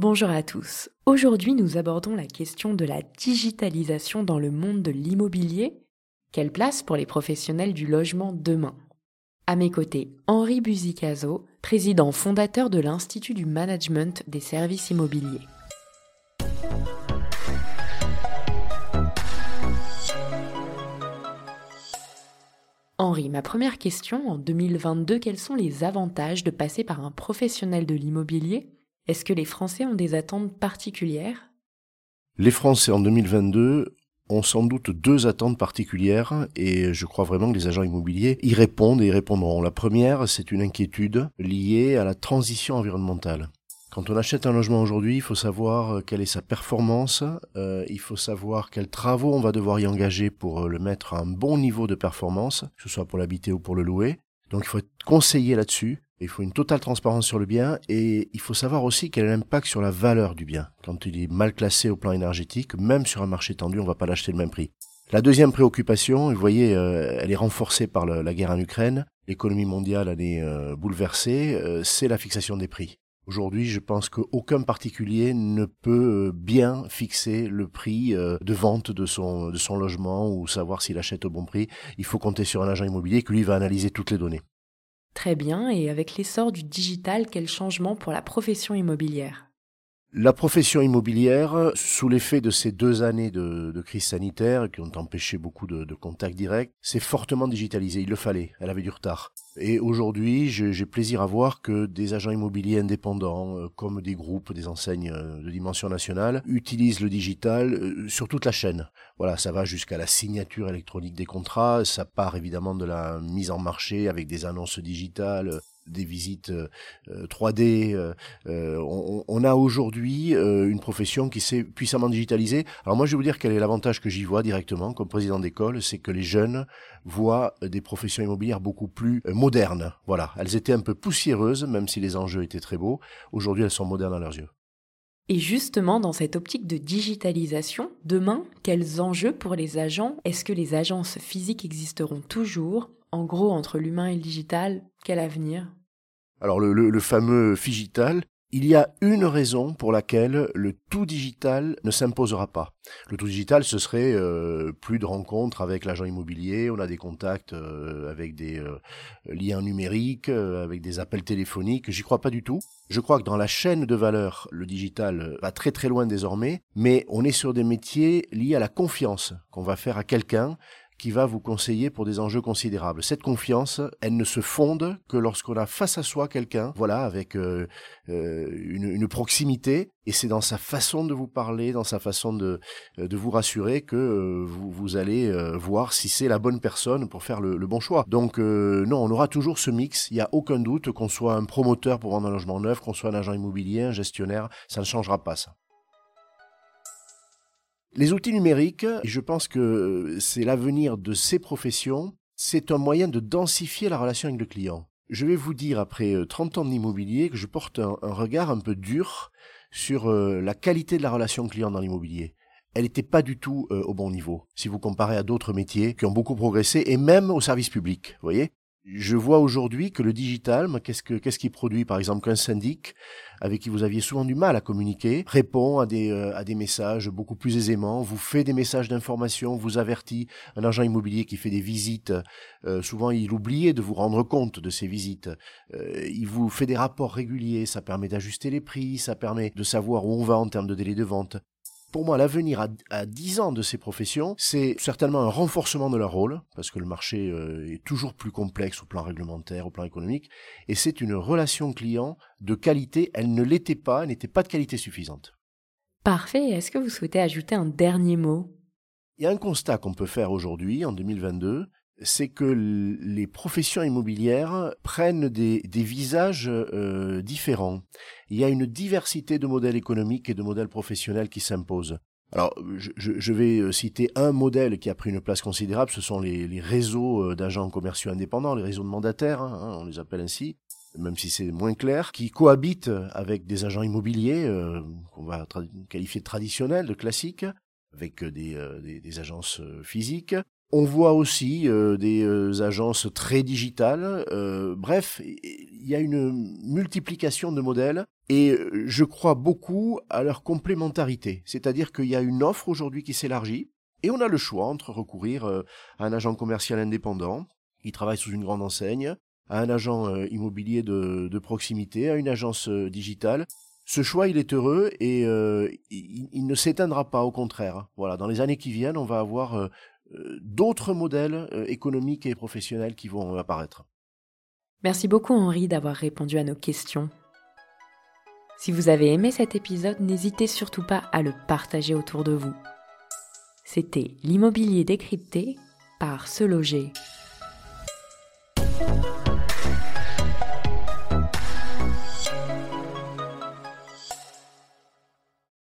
Bonjour à tous. Aujourd'hui, nous abordons la question de la digitalisation dans le monde de l'immobilier. Quelle place pour les professionnels du logement demain? À mes côtés, Henri Buzicazo, président fondateur de l'Institut du Management des services immobiliers. Henri, ma première question, en 2022, quels sont les avantages de passer par un professionnel de l'immobilier? Est-ce que les Français ont des attentes particulières? Les Français en 2022 ont sans doute deux attentes particulières et je crois vraiment que les agents immobiliers y répondent et y répondront. La première, c'est une inquiétude liée à la transition environnementale. Quand on achète un logement aujourd'hui, il faut savoir quelle est sa performance, euh, il faut savoir quels travaux on va devoir y engager pour euh, le mettre à un bon niveau de performance, que ce soit pour l'habiter ou pour le louer. Donc il faut être conseillé là-dessus, il faut une totale transparence sur le bien et il faut savoir aussi quel est l'impact sur la valeur du bien. Quand il est mal classé au plan énergétique, même sur un marché tendu, on ne va pas l'acheter le même prix. La deuxième préoccupation, vous voyez, elle est renforcée par la guerre en Ukraine, l'économie mondiale elle est bouleversée, c'est la fixation des prix. Aujourd'hui, je pense qu'aucun particulier ne peut euh, bien fixer le prix euh, de vente de son logement ou savoir s'il achète au bon prix. Il faut compter sur un agent immobilier qui lui va analyser toutes les données. Très bien, et avec l'essor du digital, quel changement pour la profession immobilière? La profession immobilière, sous l'effet de ces deux années de, crise sanitaire qui ont empêché beaucoup de, de contacts directs, s'est fortement digitalisée. Il le fallait, elle avait du retard. Et aujourd'hui, j'ai plaisir à voir que des agents immobiliers indépendants, euh, comme des groupes, des enseignes euh, de dimension nationale, utilisent le digital euh, sur toute la chaîne. Voilà, ça va jusqu'à la signature électronique des contrats, ça part évidemment de la mise en marché avec des annonces digitales, des visites 3D. Euh, euh, euh, on, a aujourd'hui une profession qui s'est puissamment digitalisée. Alors moi, je vais vous dire quel est l'avantage que j'y vois directement comme président d'école, c'est que les jeunes voient des professions immobilières beaucoup plus modernes. Voilà, elles étaient un peu poussiéreuses, même si les enjeux étaient très beaux. Aujourd'hui, elles sont modernes à leurs yeux. Et justement, dans cette optique de digitalisation, demain, quels enjeux pour les agents? Est-ce que les agences physiques existeront toujours? En gros, entre l'humain et le digital, quel avenir? Alors le, le, fameux figital, il y a une raison pour laquelle le tout digital ne s'imposera pas. Le tout digital, ce serait euh, plus de rencontres avec l'agent immobilier, on a des contacts euh, avec des euh, liens numériques, avec des appels téléphoniques. J'y crois pas du tout. Je crois que dans la chaîne de valeur, le digital va très très loin désormais, mais on est sur des métiers liés à la confiance qu'on va faire à quelqu'un qui va vous conseiller pour des enjeux considérables. Cette confiance, elle ne se fonde que lorsqu'on a face à soi quelqu'un, voilà, avec euh, euh, une, proximité, et c'est dans sa façon de vous parler, dans sa façon de, de vous rassurer que vous, vous, allez voir si c'est la bonne personne pour faire le, le bon choix. Donc non, on aura toujours ce mix, il n'y a aucun doute qu'on soit un promoteur pour vendre un logement neuf, qu'on soit un agent immobilier, un gestionnaire, ça ne changera pas ça. Les outils numériques, je pense que c'est l'avenir de ces professions. C'est un moyen de densifier la relation avec le client. Je vais vous dire, après 30 euh, ans d'immobilier, que je porte un, regard un peu dur sur euh, la qualité de la relation client dans l'immobilier. Elle n'était pas du tout euh, au bon niveau, si vous comparez à d'autres métiers qui ont beaucoup progressé, et même au service public, voyez? Je vois aujourd'hui que le digital, qu'est-ce que qu'est-ce qui produit? Par exemple qu'un syndic avec qui vous aviez souvent du mal à communiquer répond à des euh, à des messages beaucoup plus aisément, vous fait des messages d'information, vous avertit un agent immobilier qui fait des visites, euh, souvent il oubliait de vous rendre compte de ces visites. Euh, il vous fait des rapports réguliers, ça permet d'ajuster les prix, ça permet de savoir où on va en termes de délai de vente. Pour moi, l'avenir à, à 10 ans de ces professions, c'est certainement un renforcement de leur rôle, parce que le marché euh, est toujours plus complexe au plan réglementaire, au plan économique, et c'est une relation client de qualité. Elle ne l'était pas, elle n'était pas de qualité suffisante. Parfait. Est-ce que vous souhaitez ajouter un dernier mot? Il y a un constat qu'on peut faire aujourd'hui, en 2022, c'est que les professions immobilières prennent des, visages euh, différents. Il y a une diversité de modèles économiques et de modèles professionnels qui s'imposent. Alors, je, vais euh, citer un modèle qui a pris une place considérable, ce sont les, réseaux euh, d'agents commerciaux indépendants, les réseaux de mandataires, hein, hein, on les appelle ainsi, même si c'est moins clair, qui cohabitent avec des agents immobiliers qu'on va qualifier de traditionnels, de classiques, avec des agences physiques, On voit aussi euh, des euh, agences très digitales. Euh, bref, il y a une multiplication de modèles et je crois beaucoup à leur complémentarité. C'est-à-dire qu'il y a une offre aujourd'hui qui s'élargit et on a le choix entre recourir à un agent commercial indépendant qui travaille sous une grande enseigne, à un agent immobilier de, proximité, à une agence digitale. Ce choix, il est heureux et il, il, ne s'éteindra pas, au contraire. Voilà, dans les années qui viennent, on va avoir d'autres modèles euh, économiques et professionnels qui vont apparaître. Merci beaucoup Henri d'avoir répondu à nos questions. Si vous avez aimé cet épisode, n'hésitez surtout pas à le partager autour de vous. C'était l'immobilier décrypté par Se Loger.